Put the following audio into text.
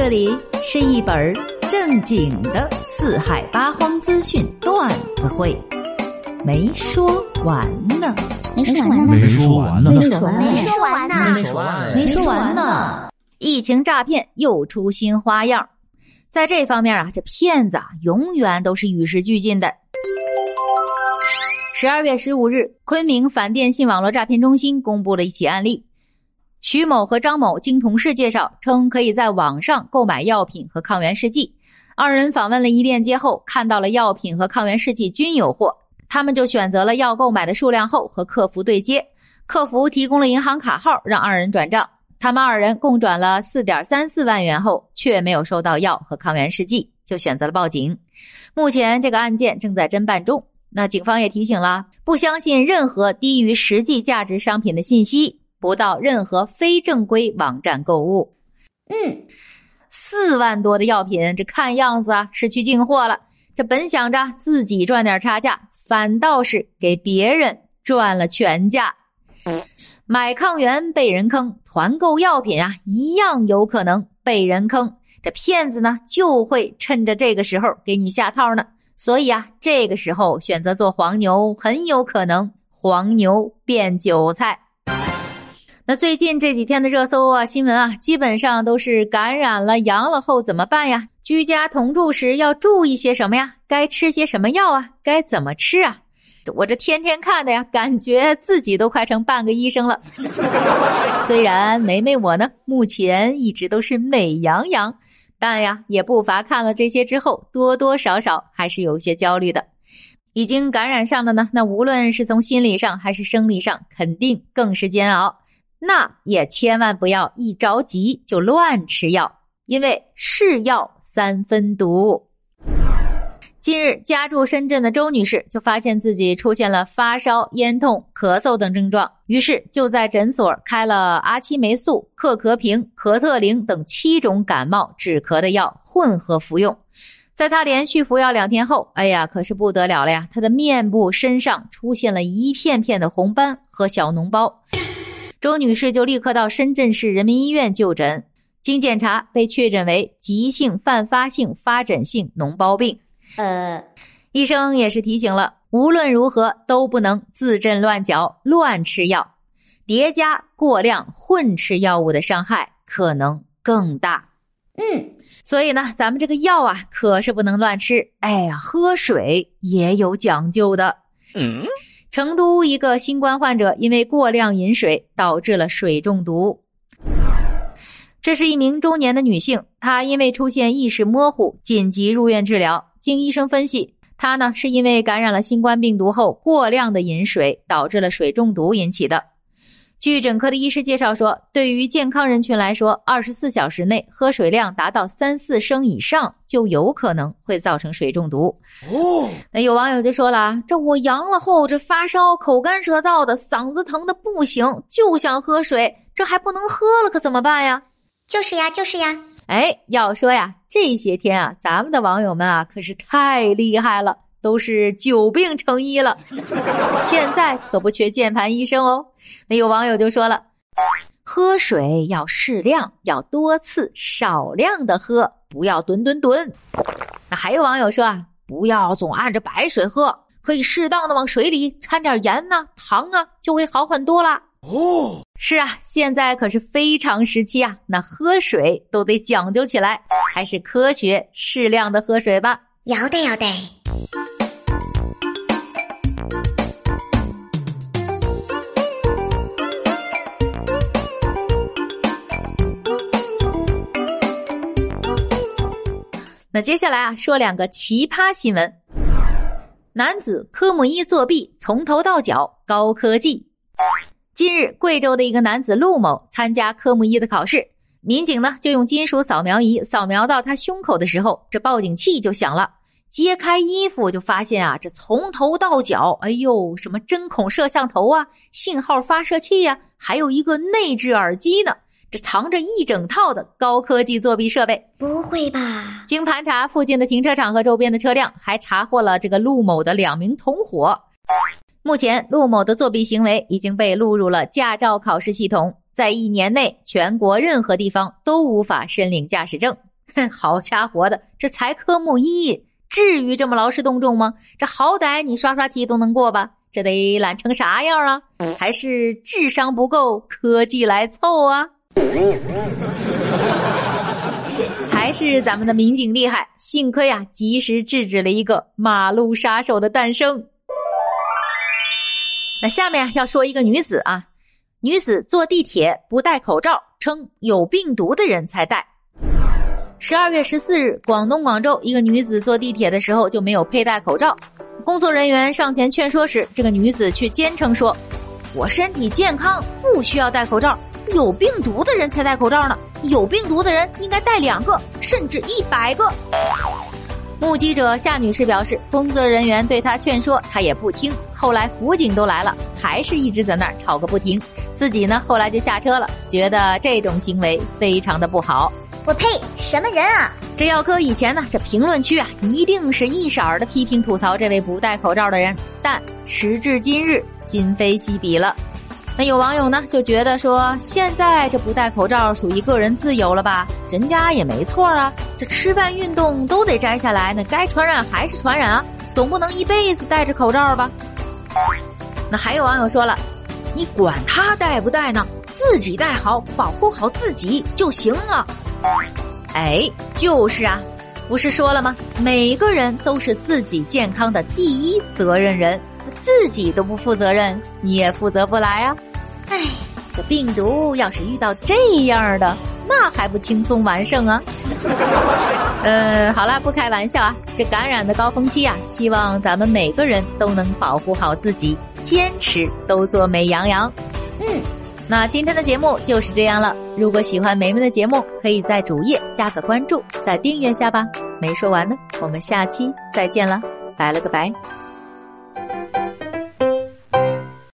这里是一本正经的四海八荒资讯段子会，没说完呢，没说完呢，没说完呢，没说完呢，没说完呢，没说完没说完呢。疫情诈骗又出新花样，在这方面啊，这骗子啊永远都是与时俱进的。十二月十五日，昆明反电信网络诈骗中心公布了一起案例。徐某和张某经同事介绍称，可以在网上购买药品和抗原试剂。二人访问了一链接后，看到了药品和抗原试剂均有货，他们就选择了要购买的数量后和客服对接。客服提供了银行卡号，让二人转账。他们二人共转了四点三四万元后，却没有收到药和抗原试剂，就选择了报警。目前这个案件正在侦办中。那警方也提醒了，不相信任何低于实际价值商品的信息，不到任何非正规网站购物。嗯，四万多的药品，这看样子啊是去进货了。这本想着自己赚点差价，反倒是给别人赚了全价。买抗原被人坑，团购药品啊一样有可能被人坑。这骗子呢就会趁着这个时候给你下套呢。所以啊，这个时候选择做黄牛，很有可能黄牛变韭菜。那最近这几天的热搜啊，新闻啊，基本上都是感染了、阳了后怎么办呀？居家同住时要注意些什么呀？该吃些什么药啊？该怎么吃啊？我这天天看的呀，感觉自己都快成半个医生了。虽然梅梅我呢，目前一直都是美羊羊。但呀，也不乏看了这些之后，多多少少还是有些焦虑的。已经感染上了呢，那无论是从心理上还是生理上，肯定更是煎熬。那也千万不要一着急就乱吃药，因为是药三分毒。近日，家住深圳的周女士就发现自己出现了发烧、咽痛、咳嗽等症状，于是就在诊所开了阿奇霉素、克咳平、咳特灵等七种感冒止咳的药混合服用。在她连续服药两天后，哎呀，可是不得了了呀！她的面部、身上出现了一片片的红斑和小脓包。周女士就立刻到深圳市人民医院就诊，经检查被确诊为急性泛发性发展性脓包病。呃，医生也是提醒了，无论如何都不能自诊乱嚼、乱吃药，叠加过量混吃药物的伤害可能更大。嗯，所以呢，咱们这个药啊，可是不能乱吃。哎呀，喝水也有讲究的。嗯，成都一个新冠患者因为过量饮水导致了水中毒。这是一名中年的女性，她因为出现意识模糊，紧急入院治疗。经医生分析，她呢是因为感染了新冠病毒后过量的饮水，导致了水中毒引起的。据诊科的医师介绍说，对于健康人群来说，二十四小时内喝水量达到三四升以上，就有可能会造成水中毒。哦，那有网友就说了：“这我阳了后，这发烧、口干舌燥的，嗓子疼的不行，就想喝水，这还不能喝了，可怎么办呀？”就是呀，就是呀。哎，要说呀，这些天啊，咱们的网友们啊，可是太厉害了，都是久病成医了。现在可不缺键盘医生哦。那有网友就说了，喝水要适量，要多次少量的喝，不要吨吨吨。那还有网友说啊，不要总按着白水喝，可以适当的往水里掺点盐呐、糖啊，就会好很多啦。哦，是啊，现在可是非常时期啊，那喝水都得讲究起来，还是科学适量的喝水吧。要得要得。那接下来啊，说两个奇葩新闻：男子科目一作弊，从头到脚高科技。近日，贵州的一个男子陆某参加科目一的考试，民警呢就用金属扫描仪扫描到他胸口的时候，这报警器就响了。揭开衣服就发现啊，这从头到脚，哎呦，什么针孔摄像头啊、信号发射器呀、还有一个内置耳机呢，这藏着一整套的高科技作弊设备。不会吧？经盘查附近的停车场和周边的车辆，还查获了这个陆某的两名同伙。目前，陆某的作弊行为已经被录入了驾照考试系统，在一年内，全国任何地方都无法申领驾驶证。哼，好家伙的，这才科目一，至于这么劳师动众吗？这好歹你刷刷题都能过吧？这得懒成啥样啊？还是智商不够，科技来凑啊？还是咱们的民警厉害，幸亏啊，及时制止了一个马路杀手的诞生。那下面要说一个女子啊，女子坐地铁不戴口罩，称有病毒的人才戴。十二月十四日，广东广州一个女子坐地铁的时候就没有佩戴口罩，工作人员上前劝说时，这个女子却坚称说：“我身体健康，不需要戴口罩。有病毒的人才戴口罩呢，有病毒的人应该戴两个，甚至一百个。”目击者夏女士表示，工作人员对她劝说，她也不听。后来辅警都来了，还是一直在那儿吵个不停。自己呢，后来就下车了，觉得这种行为非常的不好。我呸！什么人啊？这要搁以前呢，这评论区啊，一定是一色儿的批评吐槽这位不戴口罩的人。但时至今日，今非昔比了。那有网友呢就觉得说，现在这不戴口罩属于个人自由了吧？人家也没错啊，这吃饭、运动都得摘下来，那该传染还是传染啊，总不能一辈子戴着口罩吧？那还有网友说了，你管他戴不戴呢，自己戴好，保护好自己就行了。哎，就是啊，不是说了吗？每个人都是自己健康的第一责任人，自己都不负责任，你也负责不来啊！唉，这病毒要是遇到这样的，那还不轻松完胜啊？呃，好了，不开玩笑啊，这感染的高峰期啊，希望咱们每个人都能保护好自己，坚持都做美羊羊。嗯。那今天的节目就是这样了。如果喜欢梅梅的节目，可以在主页加个关注，再订阅下吧。没说完呢，我们下期再见了，拜了个拜。